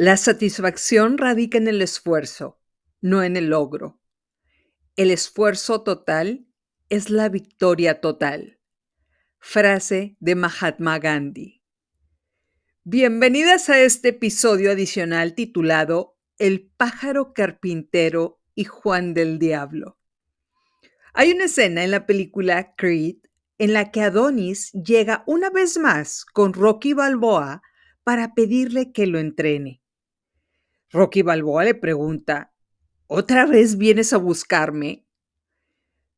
La satisfacción radica en el esfuerzo, no en el logro. El esfuerzo total es la victoria total. Frase de Mahatma Gandhi. Bienvenidas a este episodio adicional titulado El pájaro carpintero y Juan del Diablo. Hay una escena en la película Creed en la que Adonis llega una vez más con Rocky Balboa para pedirle que lo entrene. Rocky Balboa le pregunta, ¿otra vez vienes a buscarme?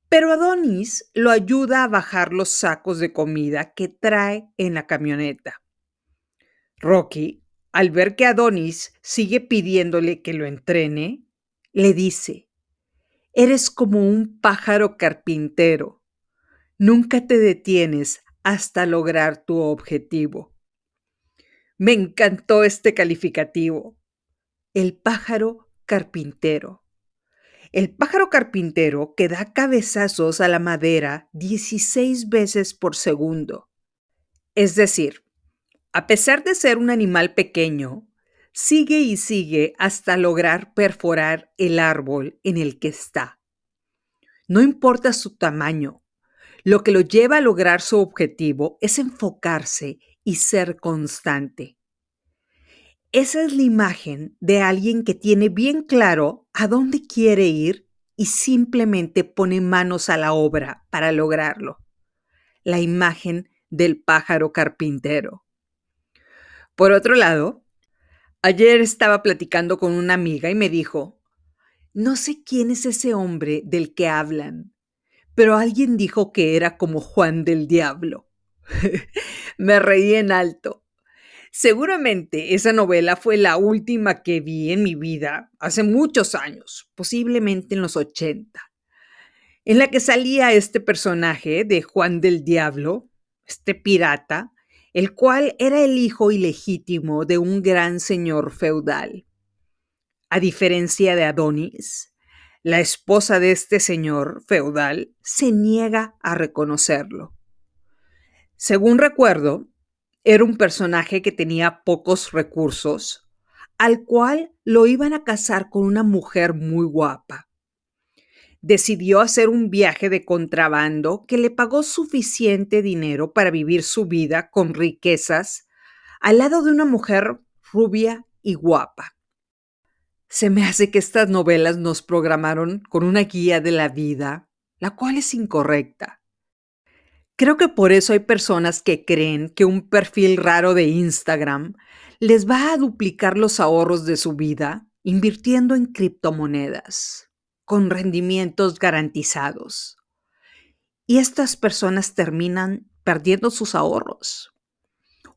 Pero Adonis lo ayuda a bajar los sacos de comida que trae en la camioneta. Rocky, al ver que Adonis sigue pidiéndole que lo entrene, le dice, Eres como un pájaro carpintero Nunca te detienes hasta lograr tu objetivo. Me encantó este calificativo. El pájaro carpintero. El pájaro carpintero que da cabezazos a la madera 16 veces por segundo. Es decir, a pesar de ser un animal pequeño, sigue y sigue hasta lograr perforar el árbol en el que está. No importa su tamaño, lo que lo lleva a lograr su objetivo es enfocarse y ser constante. Esa es la imagen de alguien que tiene bien claro a dónde quiere ir y simplemente pone manos a la obra para lograrlo. La imagen del pájaro carpintero. Por otro lado, ayer estaba platicando con una amiga y me dijo, no sé quién es ese hombre del que hablan, pero alguien dijo que era como Juan del Diablo. Me reí en alto. Seguramente esa novela fue la última que vi en mi vida hace muchos años, posiblemente en los 80, en la que salía este personaje de Juan del Diablo, este pirata, el cual era el hijo ilegítimo de un gran señor feudal. A diferencia de Adonis, la esposa de este señor feudal se niega a reconocerlo. Según recuerdo, era un personaje que tenía pocos recursos, al cual lo iban a casar con una mujer muy guapa. Decidió hacer un viaje de contrabando que le pagó suficiente dinero para vivir su vida con riquezas al lado de una mujer rubia y guapa. Se me hace que estas novelas nos programaron con una guía de la vida, la cual es incorrecta. Creo que por eso hay personas que creen que un perfil raro de Instagram les va a duplicar los ahorros de su vida invirtiendo en criptomonedas, con rendimientos garantizados. Y estas personas terminan perdiendo sus ahorros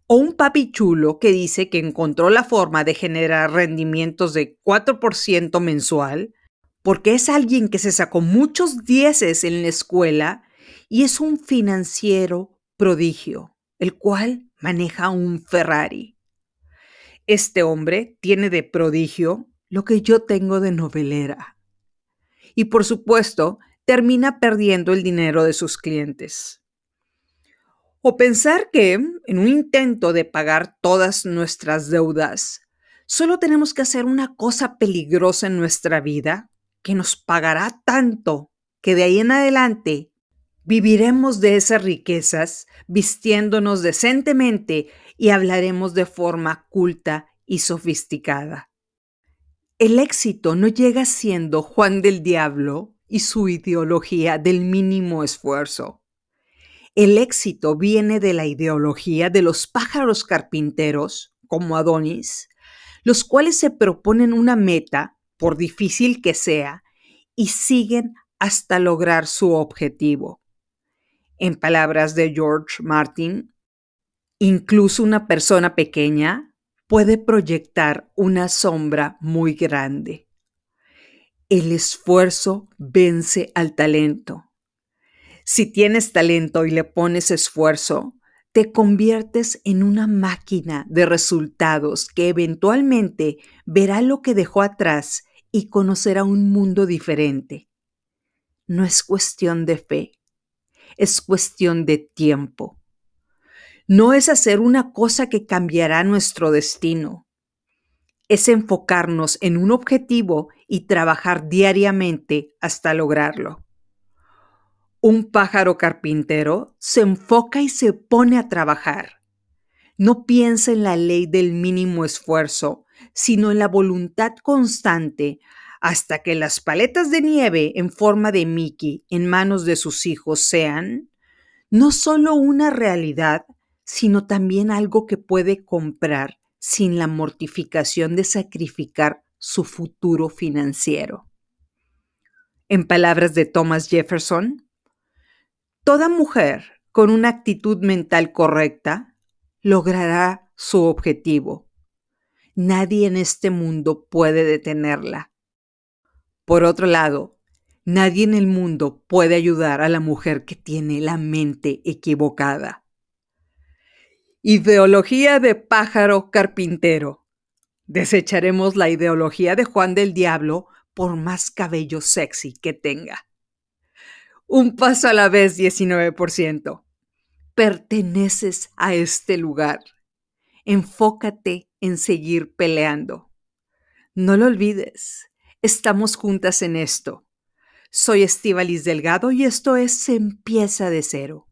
o un papi chulo que dice que encontró la forma de generar rendimientos de 4% mensual porque es alguien que se sacó muchos dieces en la escuela y es un financiero prodigio, el cual maneja un Ferrari. Este hombre tiene de prodigio lo que yo tengo de novelera. Y por supuesto, termina perdiendo el dinero de sus clientes. O pensar que, en un intento de pagar todas nuestras deudas, solo tenemos que hacer una cosa peligrosa en nuestra vida que nos pagará tanto que de ahí en adelante viviremos de esas riquezas vistiéndonos decentemente y hablaremos de forma culta y sofisticada. El éxito no llega siendo Juan del Diablo y su ideología del mínimo esfuerzo. El éxito viene de la ideología de los pájaros carpinteros, como Adonis, los cuales se proponen una meta, por difícil que sea, y siguen hasta lograr su objetivo. En palabras de George Martin, incluso una persona pequeña puede proyectar una sombra muy grande. El esfuerzo vence al talento. Si tienes talento y le pones esfuerzo, te conviertes en una máquina de resultados que eventualmente verá lo que dejó atrás y conocerá un mundo diferente. No es cuestión de fe, es cuestión de tiempo. No es hacer una cosa que cambiará nuestro destino. es enfocarnos en un objetivo y trabajar diariamente hasta lograrlo. Un pájaro carpintero se enfoca y se pone a trabajar. No piensa en la ley del mínimo esfuerzo, sino en la voluntad constante hasta que las paletas de nieve en forma de Mickey en manos de sus hijos sean no solo una realidad, sino también algo que puede comprar sin la mortificación de sacrificar su futuro financiero. En palabras de Thomas Jefferson, toda mujer con una actitud mental correcta logrará su objetivo. Nadie en este mundo puede detenerla. Por otro lado, nadie en el mundo puede ayudar a la mujer que tiene la mente equivocada. Ideología de pájaro carpintero. Desecharemos la ideología de Juan del Diablo por más cabello sexy que tenga. Un paso a la vez, 19%. Perteneces a este lugar. Enfócate en seguir peleando. No lo olvides, estamos juntas en esto. Soy Estivalis Delgado y esto es empieza de cero.